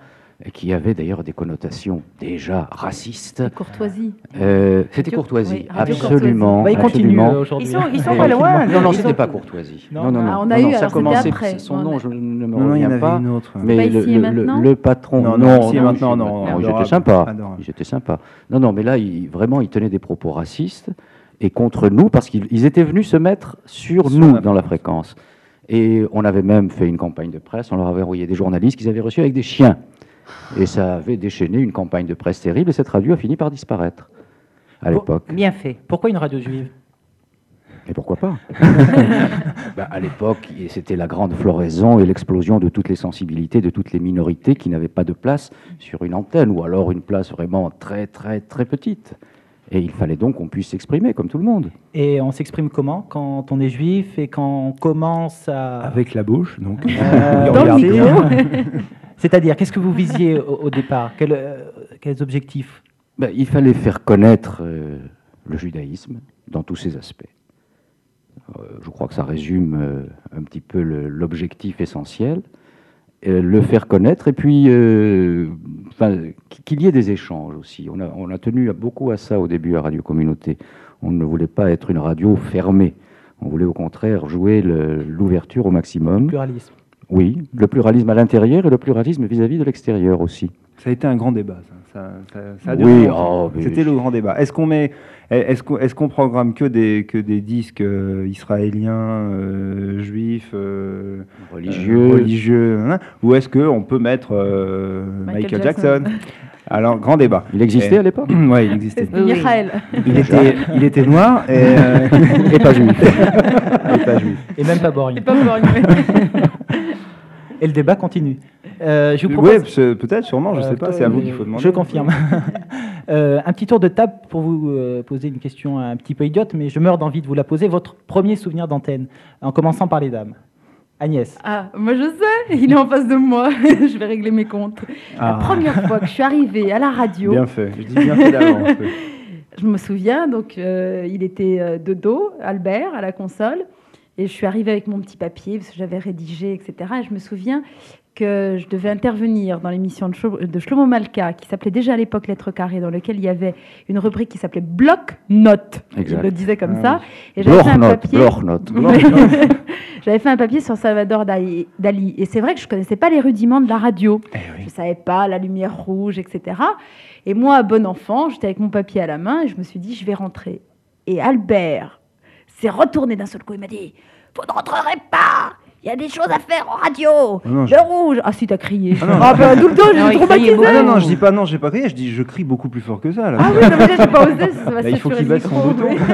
qui avait d'ailleurs des connotations déjà racistes. Courtoisie. Euh, C'était courtoisie, oui, absolument. Courtoisie. Bah, ils continuent, absolument. euh, aujourd'hui. Ils sont- ils sont pas loin. Non, non, c'était pas courtoisie. Non. Non, non. Ah, on a Non, eu, non, alors ça commençait- après. Son On nom, a- je ne me Non, non, il y en reviens avait pas. une autre. Mais le, le- le- patron, Non, non, non, maintenant, non, adorable. Ils étaient sympas. Non, non, mais là, il, vraiment, il tenait des propos racistes et contre nous parce qu'ils ils étaient venus se mettre sur nous dans la fréquence. Et on avait même fait une campagne de presse. On leur avait envoyé des journalistes qu'ils avaient reçus avec des chiens. Et ça avait déchaîné une campagne de presse terrible. Et cette radio a fini par disparaître à l'époque. Bien fait. Pourquoi une radio juive? Et pourquoi pas [laughs] Ben, À l'époque, et c'était la grande floraison et l'explosion de toutes les sensibilités, de toutes les minorités qui n'avaient pas de place sur une antenne, ou alors une place vraiment très, très, très petite. Et il fallait donc qu'on puisse s'exprimer comme tout le monde. Et on s'exprime comment? Quand on est juif et quand on commence à... Avec la bouche, donc. Euh, [laughs] Dans le micro. [laughs] C'est-à-dire, qu'est-ce que vous visiez au, au départ Quel, euh, Quels objectifs Ben, il fallait faire connaître euh, le judaïsme dans tous ses aspects. Euh, je crois que ça résume un petit peu l'objectif essentiel. Le faire connaître et puis qu'il y ait des échanges aussi. On a, on a tenu beaucoup à ça au début à Radio Communauté. On ne voulait pas être une radio fermée. On voulait au contraire jouer l'ouverture au maximum. Pluralisme. Oui, le pluralisme à l'intérieur et le pluralisme vis-à-vis de l'extérieur aussi. Ça a été un grand débat. Ça, Ça- ça- ça a Oui, oh, mais- C'était le grand débat. Est-ce qu'on met, est-ce qu'on, est-ce qu'on programme que des que des disques euh, israéliens, euh, juifs, euh, Religieux. euh, religieux, hein, ou est-ce que on peut mettre euh, Michael Michael, Jackson. Jackson? Alors grand débat. Il existait à l'époque? [clears throat] Oui, il existait. Michael. Il était, il était noir et, euh, [laughs] Et pas juif. [laughs] et pas juif. Et même pas borgne. Et pas. [laughs] Et le débat continue. Euh, je vous propose... C'est- peut-être, sûrement, je Euh, sais pas. C'est à vous qu'il faut demander. Je confirme. [laughs] Euh, un petit tour de table pour vous poser une question un petit peu idiote, mais je meurs d'envie de vous la poser. Votre premier souvenir d'antenne, en commençant par les dames. Agnès. Ah, moi je sais, il est en face de moi. [laughs] je vais régler mes comptes. La Ah. première fois que je suis arrivée à la radio, Bien fait. Je dis bien fait d'avance. oui. [laughs] je me souviens, donc euh, il était de dos, Albert, à la console, et je suis arrivée avec mon petit papier, parce que j'avais rédigé, etc. Et je me souviens que je devais intervenir dans l'émission de, Shlo- de Shlomo Malka, qui s'appelait déjà à l'époque Lettres carrées, dans lequel il y avait une rubrique qui s'appelait Bloc-Notes. Je Exact. le disais comme Ah ça. oui. Et j'avais fait un papier. [laughs] Fait un papier sur Salvador Dali. Dali. Et c'est vrai que je ne connaissais pas les rudiments de la radio. Eh Je ne savais pas la lumière rouge, etc. Et moi, bon enfant, j'étais avec mon papier à la main et je me suis dit, je vais rentrer. Et Albert s'est retourné d'un seul coup. Il m'a dit, vous ne rentrerez pas il y a des choses à faire en radio. Ah non, le je- rouge. Ah si, t'as crié. Ah non, Ah ben, tout le temps, Non, j'ai traumatisé. Ah non, non, je dis pas non, j'ai pas crié, je dis je crie beaucoup plus fort que ça. Là. Ah oui, non, mais j'ai pas osé, ça va Là, il faut qu'il baisse son bouton pour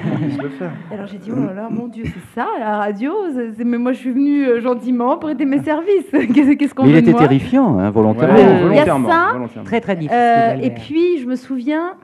qu'on puisse le faire. Et Alors j'ai dit, oh là là, mon Dieu, c'est ça, la radio c'est- Mais moi, je suis venue euh, gentiment pour aider mes services. [laughs] Qu'est-ce qu'on Mais il était moi? terrifiant, hein, volontairement. Ouais, Euh, il y a volontairement, ça. volontairement. Très très difficile. Euh, et puis, je me souviens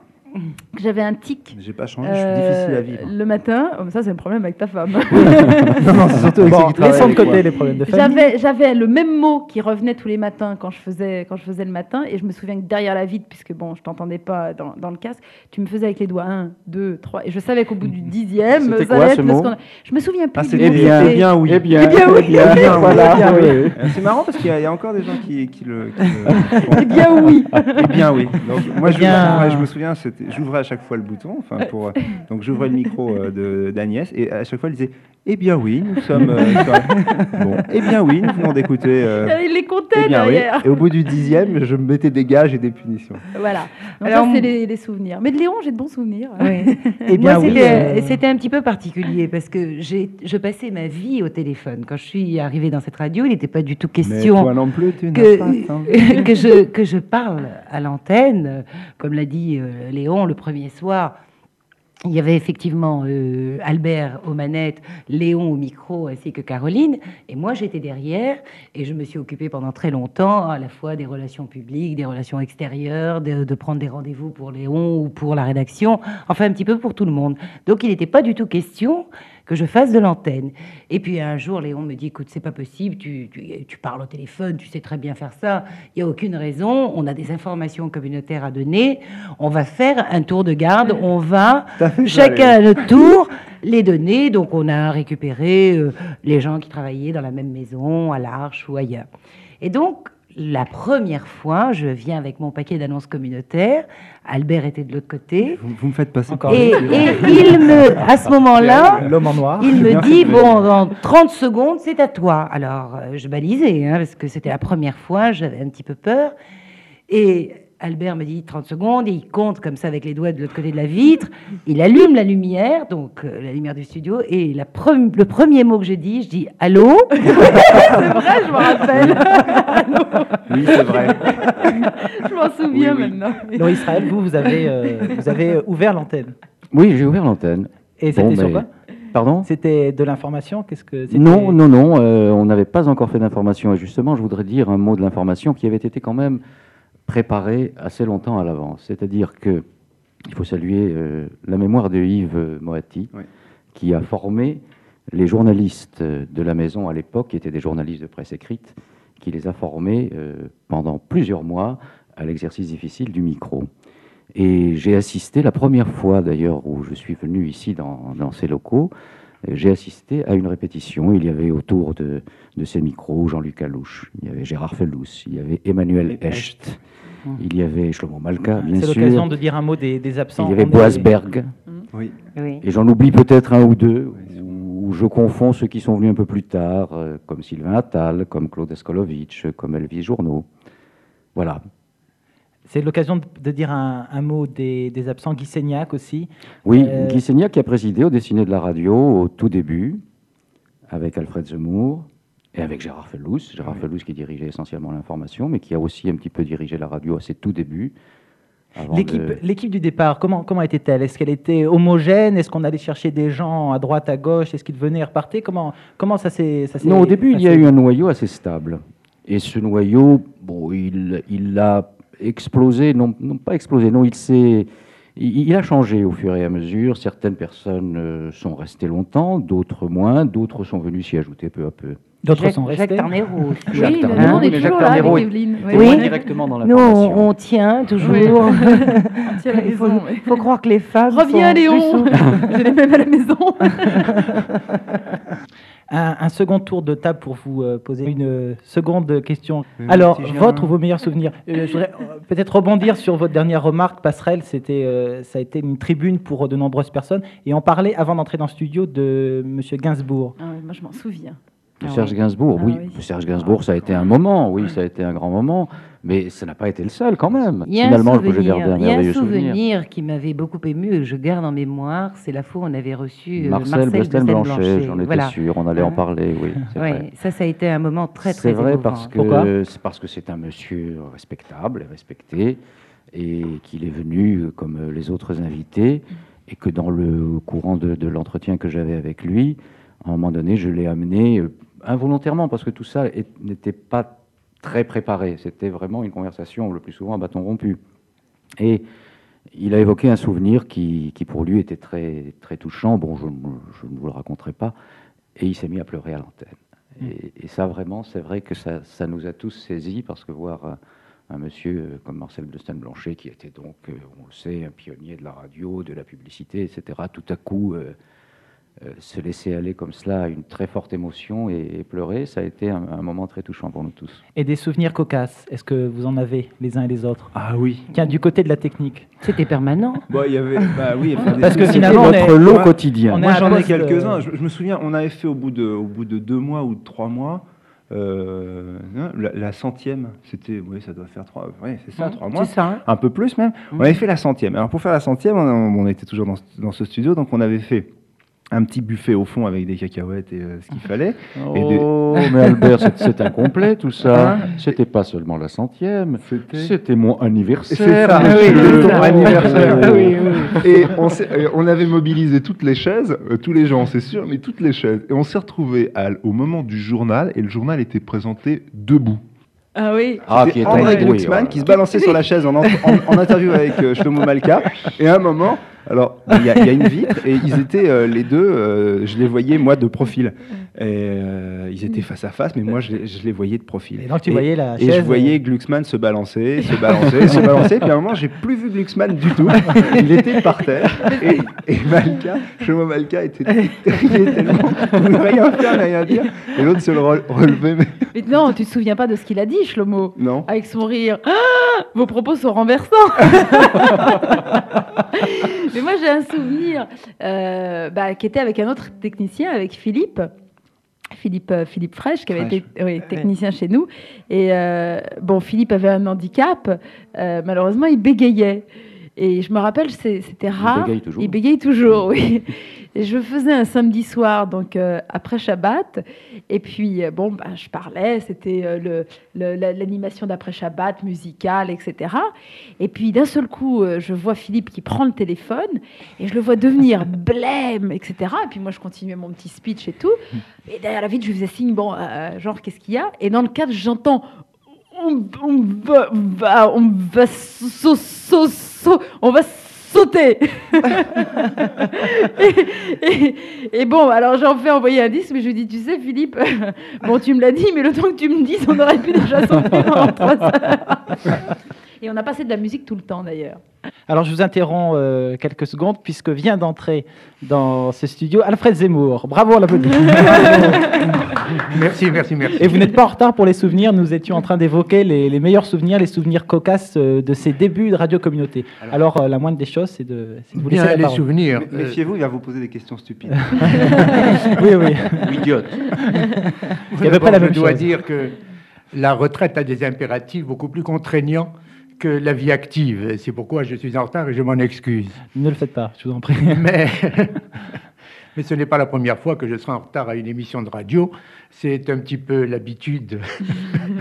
j'avais un tic. J'ai pas changé, je suis euh, difficile à vivre. Le matin, oh, ça c'est un problème avec ta femme. non, non, c'est surtout avec Bon, ceux qui laissons de côté moi. les problèmes de famille. J'avais, j'avais le même mot qui revenait tous les matins quand je faisais, quand je faisais le matin, et je me souviens que derrière la vitre, puisque bon, je t'entendais pas dans, dans le casque, tu me faisais avec les doigts 1, 2, 3, et je savais qu'au bout du dixième, ça quoi, allait ce être le mot. Je me souviens plus. Ah, c'était mot, bien, eh bien oui. Eh bien, Eh bien oui. eh bien, Eh bien, voilà. eh bien, oui. Euh, [laughs] C'est marrant parce qu'il y, y a encore des gens qui, qui le. qui le- [laughs] Eh bien oui. Eh bien oui. Donc, moi, Eh je, ouais, je me souviens, c'était- j'ouvrais à chaque fois le bouton. Enfin, pour, euh, donc, j'ouvrais le micro euh, d'Agnès et à chaque fois, elle disait Eh bien oui, nous sommes. euh, [laughs] sur- bon, eh bien oui, nous venons d'écouter. euh, Il les comptait eh bien oui. derrière. Et au bout du dixième, je me mettais des gages et des punitions. Voilà. Donc Alors, ça, c'est les, les souvenirs. Mais de Léon, j'ai de bons souvenirs. Oui. [laughs] Eh bien, Moi, oui, c'était euh, un petit peu particulier parce que j'ai, je passais ma vie au téléphone. Quand je suis arrivée dans cette radio, il n'était pas du tout Mais question toi non plus, tu que, pas [laughs] que, je, que je parle à l'antenne. Euh, Comme l'a dit euh, Léon le premier soir, il y avait effectivement euh, Albert aux manettes, Léon au micro, ainsi que Caroline. Et moi, j'étais derrière et je me suis occupée pendant très longtemps à la fois des relations publiques, des relations extérieures, de, de prendre des rendez-vous pour Léon ou pour la rédaction, enfin un petit peu pour tout le monde. Donc il n'était pas du tout question que je fasse de l'antenne. Et puis un jour, Léon me dit, écoute, c'est pas possible, tu, tu, tu parles au téléphone, tu sais très bien faire ça, il n'y a aucune raison, on a des informations communautaires à donner, on va faire un tour de garde, on va [laughs] chacun à notre tour les donner. Donc on a récupéré euh, les gens qui travaillaient dans la même maison, à l'Arche ou ailleurs. Et donc la première fois, je viens avec mon paquet d'annonces communautaires. Albert était de l'autre côté. Vous, vous me faites passer Encore Et, et il me, à ce moment-là, L'homme en noir. il me dit bon, dans 30 secondes, c'est à toi. Alors, euh, je balisais, hein, parce que c'était la première fois, j'avais un petit peu peur. Et Albert me dit 30 secondes, et il compte comme ça avec les doigts de l'autre côté de la vitre. Il allume la lumière, donc euh, la lumière du studio, et la pre- le premier mot que je dis, je dis allô. [laughs] C'est vrai, je me rappelle. [laughs] Oui, c'est vrai. je m'en souviens Oui, oui. maintenant. Non, Israël, vous, vous avez, euh, vous avez ouvert l'antenne. Oui, j'ai ouvert l'antenne. Et Bon, c'était sur quoi? Pardon? C'était de l'information Qu'est-ce que Non, non, non, euh, on n'avait pas encore fait d'information. Et justement, je voudrais dire un mot de l'information qui avait été quand même préparé assez longtemps à l'avance. C'est-à-dire que il faut saluer euh, la mémoire de Yves Moati, Oui. qui a formé les journalistes de la maison à l'époque, qui étaient des journalistes de presse écrite, qui les a formés euh, pendant plusieurs mois à l'exercice difficile du micro. Et j'ai assisté, la première fois d'ailleurs où je suis venu ici dans, dans ces locaux, j'ai assisté à une répétition. Il y avait autour de, de ces micros Jean-Luc Alouche, il y avait Gérard Felous, il y avait Emmanuel Hecht, il y avait Shlomo Malka, bien C'est sûr. l'occasion de dire un mot des, des absents. Il y avait est-. Oui. Oui. Et j'en oublie peut-être un ou deux, où je confonds ceux qui sont venus un peu plus tard, euh, comme Sylvain Attal, comme Claude Escolovitch, comme Elvis Journeau. Voilà. C'est l'occasion de, dire un, un mot des, des absents. Guy Seignac aussi. Oui, Euh, Guy Seignac qui a présidé au Dessiné de la radio au tout début, avec Alfred Zemmour et avec Gérard Felous. Gérard Felous qui dirigeait essentiellement l'information, mais qui a aussi un petit peu dirigé la radio à ses tout débuts. L'équipe, du départ, comment, comment était-elle? Est-ce qu'elle était homogène? Est-ce qu'on allait chercher des gens à droite, à gauche? Est-ce qu'ils venaient et repartaient? Comment, comment ça s'est ça s'est Non, au début, il y a eu un noyau assez stable. Et ce noyau, bon, il, il a explosé, non, non pas explosé, non, il s'est, il, a changé au fur et à mesure. Certaines personnes euh, sont restées longtemps, d'autres moins, d'autres sont venues s'y ajouter peu à peu. D'autres Jacques- sont Jacques restés Tarnero. [laughs] Jacques Oui, Tarnero, nous, est Jacques est- Oui. moins directement dans Nous, l'information. on, on tient toujours. On tient [laughs] la Il faut, croire que les femmes. Reviens, sont Léon. [laughs] Je l'ai même à la maison. Un, un second tour de table pour vous euh, poser une euh, seconde question. Oui, Alors, votre ou vos meilleurs souvenirs Euh, Je voudrais euh, peut-être rebondir sur votre dernière remarque, Passerelle. C'était, euh, ça a été une tribune pour de nombreuses personnes. Et on parlait, avant d'entrer dans le studio, de Monsieur Gainsbourg. Ah moi, je m'en souviens. De Ah Serge. Gainsbourg, Ah oui. oui. Serge Gainsbourg, ça a été un moment, oui, ça a été un grand moment, mais ça n'a pas été le seul quand même. Il y a Finalement, un je souvenir, garder un il y a un souvenir, souvenir. qui m'avait beaucoup ému et que je garde en mémoire. C'est la fois où on avait reçu euh, Marcel, Marcel Blanchet, j'en étais Voilà. sûr, on allait en parler, oui. vrai. ça, ça a été un moment très très C'est vrai parce que c'est parce que c'est un monsieur respectable et respecté et qu'il est venu euh, comme euh, les autres invités et que dans le courant de, de l'entretien que j'avais avec lui, à un moment donné, je l'ai amené involontairement parce que tout ça n'était pas très préparé. C'était vraiment une conversation le plus souvent à bâton rompu. Et il a évoqué un souvenir qui, qui pour lui était très, très touchant. Bon, je, ne- je ne vous le raconterai pas. Et il s'est mis à pleurer à l'antenne. Et, et ça, vraiment, c'est vrai que ça, ça nous a tous saisis parce que voir un, monsieur euh, comme Marcel Bleustein-Blanchet, qui était donc, euh, on le sait, un pionnier de la radio, de la publicité, etc., tout à coup euh, se laisser aller comme cela à une très forte émotion et, et pleurer, ça a été un, un moment très touchant pour nous tous. Et des souvenirs cocasses, est-ce que vous en avez les uns et les autres? Ah oui. Tiens, du côté de la technique. C'était permanent. [laughs] Bon, il y avait. Bah oui, enfin, Parce que souvenirs. finalement, on Notre est- lot quotidien. Moi, j'en ai euh, quelques-uns. Je, je me souviens, on avait fait au bout de, au bout de deux mois ou de trois mois. euh, hein, la, la centième, c'était, oui, ça doit faire trois, oui, c'est ça, Mmh, trois mois, c'est ça, hein. un peu plus même. On avait fait la centième. Alors pour faire la centième, on, on était toujours dans ce studio, donc on avait fait un petit buffet au fond avec des cacahuètes et euh, ce qu'il fallait. Et des- Oh, mais Albert, c'est- incomplet tout ça. Hein C'était pas seulement la centième, C'était- mon C'est anniversaire. ça, oui, c'est ton anniversaire. oui, oui. Et on, avait mobilisé toutes les chaises, euh, tous les gens, c'est sûr, mais toutes les chaises. Et on s'est retrouvés à- au moment du journal, et le journal était présenté debout. Ah oui. Ah, qui est André tombé, oui, Glucksmann voilà. qui se balançait sur la chaise en, en- en interview avec euh, Shlomo Malka. Et à un moment, Alors, il y, a- il y a une vitre et ils étaient euh, les deux, euh, je les voyais moi de profil. Et, euh, ils étaient face à face, mais moi je les, je les voyais de profil. Et donc, tu voyais la Et je voyais Glucksmann se balancer, se balancer, se balancer. Puis à un moment, j'ai plus vu Glucksmann du tout. Il était par terre. Et, et Malka, Shlomo Malka était il était tellement, il rien faire, rien dire. Et l'autre se le re- relevait. mais- Mais non, tu te souviens pas de ce qu'il a dit, Shlomo? Non. Avec son rire. Ah Vos propos sont renversants. [laughs] Mais moi, j'ai un souvenir euh, bah, qui était avec un autre technicien, avec Philippe. Philippe, euh, Philippe Fraîche, qui avait Fraîche. été oui, technicien chez nous. Et euh, bon, Philippe avait un handicap. euh, malheureusement, il bégayait. Et je me rappelle, c'était rare. bégaye toujours. Il bégaye toujours, [laughs] oui. Et je faisais un samedi soir, donc euh, après Shabbat. Et puis, euh, bon, bah, je parlais, c'était euh, l'animation d'après Shabbat, musicale, etc. Et puis, d'un seul coup, euh, je vois Philippe qui prend le téléphone et je le vois devenir [laughs] blême, etc. Et puis, moi, je continuais mon petit speech et tout. Et derrière la vitre, je lui faisais signe, bon, genre, qu'est-ce qu'il y a? Et dans le cadre, j'entends on, on va, va- on va sau- sau- on va sauter. [laughs] et, et- et bon, alors j'en fais envoyer un disque, mais je lui dis, tu sais, Philippe, bon, tu me l'as dit, mais le temps que tu me dises, on aurait pu déjà sauter pendant trois heures. [laughs] Et on a passé de la musique tout le temps, d'ailleurs. Alors, je vous interromps euh, quelques secondes, puisque vient d'entrer dans ce studio Alfred Zemmour. Bravo, on l'applaudit. [laughs] Merci, merci, merci. Et vous n'êtes pas en retard pour les souvenirs. Nous étions en train d'évoquer les, les meilleurs souvenirs, les souvenirs cocasses euh, de ces débuts de radio communauté. Alors, euh, la moindre des choses, c'est de, de vous Bien, laisser la les parole. souvenirs. Mé- Méfiez-vous, il va vous poser des questions stupides. [laughs] [laughs] oui, oui. Ou idiote. C'est à peu près la même je dois chose. dire que la retraite a des impératifs beaucoup plus contraignants que la vie active. C'est pourquoi je suis en retard et je m'en excuse. Ne le faites pas, je vous en prie. [laughs] Mais, [laughs] mais ce n'est pas la première fois que je serai en retard à une émission de radio. C'est un petit peu l'habitude.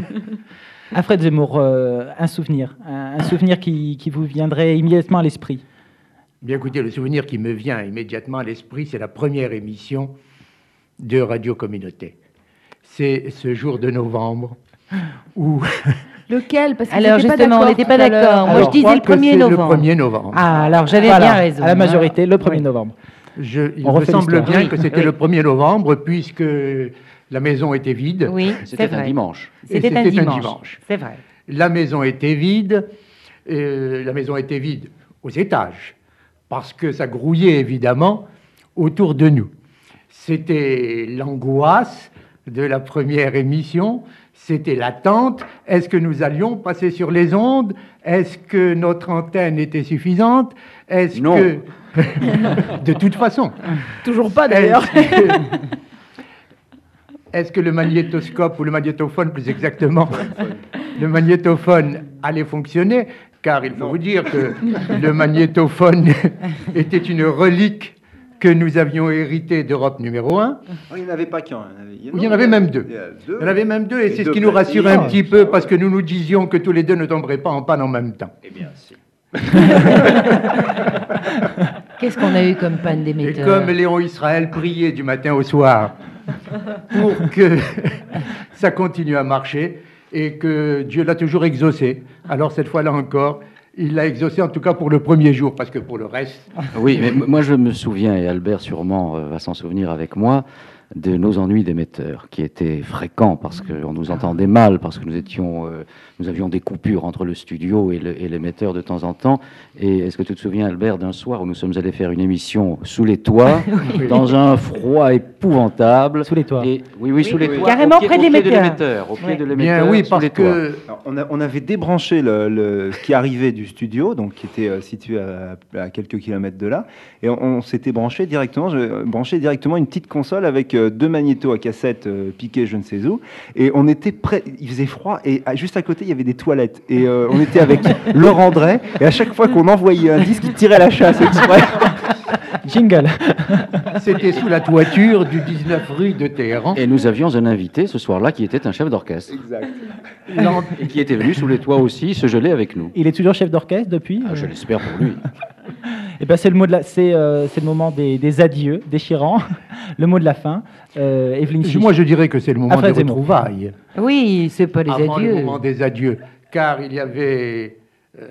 [laughs] Alfred Zemmour, euh, un souvenir. Un, un souvenir qui, qui vous viendrait immédiatement à l'esprit. Bien écoutez, le souvenir qui me vient immédiatement à l'esprit, c'est la première émission de Radio Communauté. C'est ce jour de novembre où... Lequel? Parce que Alors, justement, on n'était pas d'accord. Moi, je disais le que 1er c'est novembre. Le 1er novembre. Ah, alors j'avais Voilà, bien raison. À la majorité, le 1er Oui. novembre. Je, il On me semble bien Oui. que c'était Oui. le 1er novembre, puisque la maison était vide. Oui, C'était c'est un vrai. dimanche. C'était un c'était un dimanche. dimanche. C'est vrai. La maison était vide. euh, la maison était vide aux étages, parce que ça grouillait évidemment autour de nous. C'était l'angoisse de la première émission. C'était l'attente. Est-ce que nous allions passer sur les ondes? Est-ce que notre antenne était suffisante? Est-ce Non. que... [laughs] de toute façon. Toujours pas, d'ailleurs. Est-ce que... [laughs] Est-ce que le magnétoscope ou le magnétophone, plus exactement, [laughs] le magnétophone allait fonctionner? Car il faut vous dire que le magnétophone était une relique que nous avions héritée d'Europe numéro 1. Oh, il n'y en avait pas qu'un. Il y en avait, Il y en avait même deux. Il y en avait même deux, et Et c'est ce qui nous rassure un petit peu, parce que nous nous disions que tous les deux ne tomberaient pas en panne en même temps. Eh bien, si. [laughs] Qu'est-ce qu'on a eu comme panne Et d'émetteur comme Léon Israël priait du matin au soir pour [laughs] que ça continue à marcher et que Dieu l'a toujours exaucé. Alors cette fois-là encore, il l'a exaucé en tout cas pour le premier jour, parce que pour le reste, Oui, mais moi je me souviens, et Albert sûrement euh, va s'en souvenir avec moi, de nos ennuis d'émetteurs, qui étaient fréquents parce qu'on nous entendait mal, parce que nous étions, euh, nous avions des coupures entre le studio et le- et l'émetteur de temps en temps. Et est-ce que tu te souviens, Albert, d'un soir où nous sommes allés faire une émission sous les toits, [laughs] Oui. [laughs] dans un froid épouvantable Sous les toits. et, Oui, oui, sous les oui. toits. Carrément pied- près de au pied l'émetteur. l'émetteur, Au pied de l'émetteur. bien oui, parce que Alors, on, a- on avait débranché le, le- ce qui arrivait du studio, donc qui était euh, situé à, à quelques kilomètres de là, et on, on s'était branché directement, je, branché directement une petite console avec euh, deux magnétos à cassette euh, piqués je ne sais où, et on était prêt. Il faisait froid et à- juste à côté il y avait des toilettes, et euh, on était avec [laughs] Laurent Drey, et à chaque fois qu'on envoyait un disque, il tirait la chasse exprès. [laughs] Jingle. c'était sous la toiture du 19 rue de Téhéran. Et nous avions un invité ce soir-là qui était un chef d'orchestre. Exact. Et qui était venu sous les toits aussi se geler avec nous. Il est toujours chef d'orchestre depuis Ah, je l'espère pour lui. [laughs] Et ben c'est le mot de la, c'est euh, c'est le moment des, des adieux déchirants, [laughs] le mot de la fin. Euh, Evelyne. Moi, je dirais que c'est le moment Alfred des retrouvailles. Oui, c'est pas les avant adieux. le moment des adieux, car il y avait euh,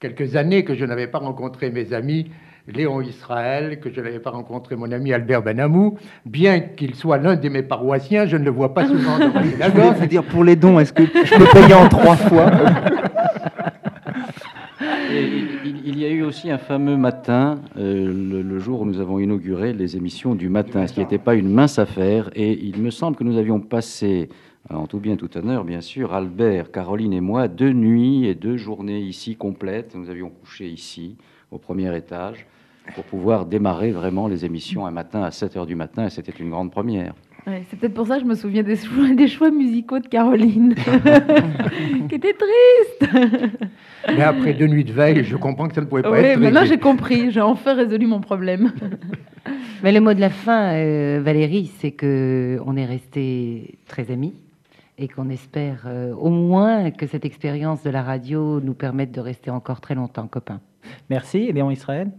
quelques années que je n'avais pas rencontré mes amis Léon Israël, que je n'avais pas rencontré mon ami Albert Benamou. Bien qu'il soit l'un de mes paroissiens, je ne le vois pas souvent dans ma [laughs] Je voulais synagogue. vous dire, pour les dons, est-ce que je peux payer en trois fois? [laughs] il, y a eu aussi un fameux matin, euh, le, jour où nous avons inauguré les émissions du matin, ce qui n'était pas une mince affaire. Et il me semble que nous avions passé, en tout bien tout honneur, bien sûr, Albert, Caroline et moi, deux nuits et deux journées ici complètes. Nous avions couché ici, au premier étage, pour pouvoir démarrer vraiment les émissions un matin à 7 heures du matin. Et c'était une grande première. Ouais, c'est peut-être pour ça que je me souviens des choix, des choix musicaux de Caroline, [laughs] qui étaient tristes. Mais après deux nuits de veille, je comprends que ça ne pouvait pas Oui, être. maintenant traité. j'ai compris, j'ai enfin résolu mon problème. [laughs] Mais le mot de la fin, euh, Valérie, c'est que on est restés très amis et qu'on espère euh, au moins que cette expérience de la radio nous permette de rester encore très longtemps copains. Merci, Léon Israël.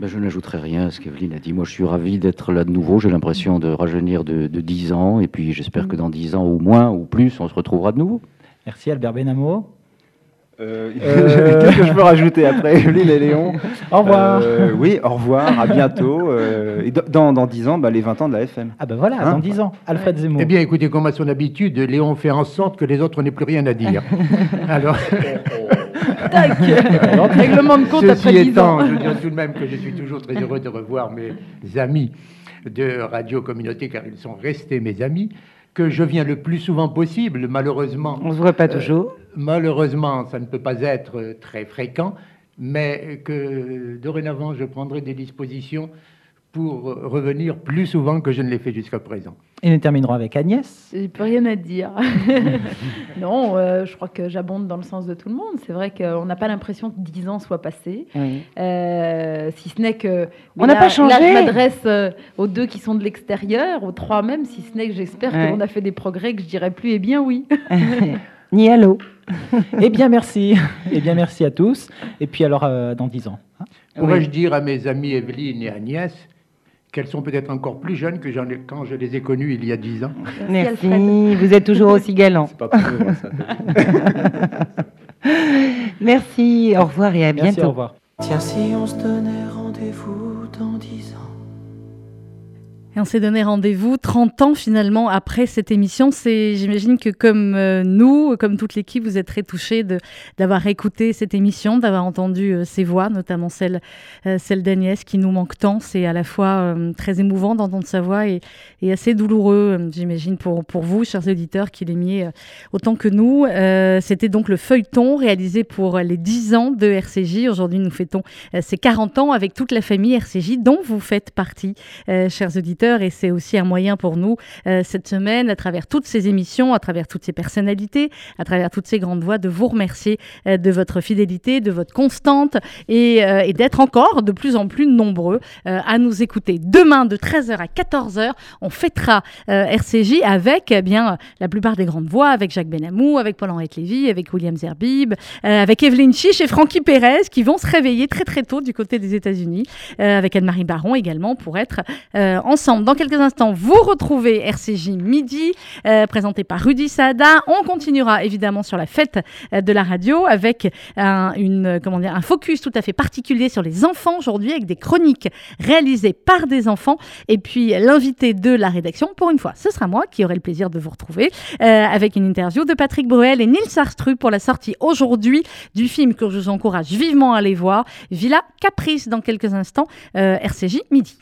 Ben, je n'ajouterai rien à ce qu'Evelyne a dit. Moi, je suis ravi d'être là de nouveau. J'ai l'impression de rajeunir de, de 10 ans. Et puis, j'espère que dans 10 ans ou moins ou plus, on se retrouvera de nouveau. Merci, Albert Benamo. Euh, Qu'est-ce que je peux rajouter après Evelyne et Léon Au revoir. Euh, oui, au revoir, à bientôt. euh, et dans, dans 10 ans, bah, les 20 ans de la FM. Ah ben voilà, Hein dans 10 ans, Alfred Zemmour. Eh bien, écoutez, comme à son habitude, Léon fait en sorte que les autres n'aient plus rien à dire. [laughs] Alors, [laughs] Tac [laughs] [laughs] Règlement de compte ceci après 10 étant, ans. je dirais tout de même que je suis toujours très heureux de revoir mes amis de Radio Communauté, car ils sont restés mes amis, que je viens le plus souvent possible, malheureusement. On se voit pas euh, toujours. malheureusement, ça ne peut pas être euh, très fréquent, mais que dorénavant, je prendrai des dispositions pour revenir plus souvent que je ne l'ai fait jusqu'à présent. Et nous terminerons avec Agnès. J'ai plus rien à dire. [laughs] non, euh, je crois que j'abonde dans le sens de tout le monde. C'est vrai qu'on n'a pas l'impression que 10 ans soient passés. Oui. Euh, si ce n'est que. On n'a pas changé. Là, je m'adresse euh, aux deux qui sont de l'extérieur, aux trois même, si ce n'est que j'espère Ouais. qu'on a fait des progrès, que je dirais plus, eh bien oui. [laughs] [laughs] Ni allô. Eh bien, merci. Eh bien, merci à tous. Et puis alors, euh, dans 10 ans. hein. Pourrais-je dire à mes amis Evelyne et Agnès qu'elles sont peut-être encore plus jeunes que j'en ai- quand je les ai connues il y a 10 ans Merci, vous êtes toujours aussi galant. C'est pas pour eux, moi, ça. [laughs] Merci, au revoir et à Merci, bientôt. au revoir. Tiens, si on se donnait rendez-vous dans dix ans. Et on s'est donné rendez-vous 30 ans finalement après cette émission. C'est, j'imagine que comme euh, nous, comme toute l'équipe, vous êtes très touchés d'avoir écouté cette émission, d'avoir entendu euh, ces voix, notamment celle, euh, celle d'Agnès qui nous manque tant. C'est à la fois euh, très émouvant d'entendre sa voix et, assez douloureux, j'imagine, pour, pour vous, chers auditeurs, qui l'aimiez autant que nous. C'était donc le feuilleton réalisé pour les 10 ans de RCJ. Aujourd'hui, nous fêtons ces 40 ans avec toute la famille RCJ dont vous faites partie, chers auditeurs. Et c'est aussi un moyen pour nous, euh, cette semaine, à travers toutes ces émissions, à travers toutes ces personnalités, à travers toutes ces grandes voix, de vous remercier euh, de votre fidélité, de votre constante et, euh, et d'être encore de plus en plus nombreux à nous écouter. Demain, de 13h à 14h, on fêtera RCJ avec eh bien, la plupart des grandes voix, avec Jacques Benamou, avec Paul-Henri Lévy, avec William Zerbib, avec Evelyne Chiche et Francky Pérez qui vont se réveiller très très tôt du côté des États-Unis, avec Anne-Marie Baron également pour être euh, Dans quelques instants, vous retrouvez RCJ Midi, euh, présenté par Rudy Saada. On continuera évidemment sur la fête euh, de la radio avec un, focus tout à fait particulier sur les enfants aujourd'hui, avec des chroniques réalisées par des enfants. Et puis l'invité de la rédaction, pour une fois, ce sera moi qui aurai le plaisir de vous retrouver euh, avec une interview de Patrick Bruel et Nils Arstru pour la sortie aujourd'hui du film que je vous encourage vivement à aller voir, Villa Caprice, dans quelques instants, RCJ Midi.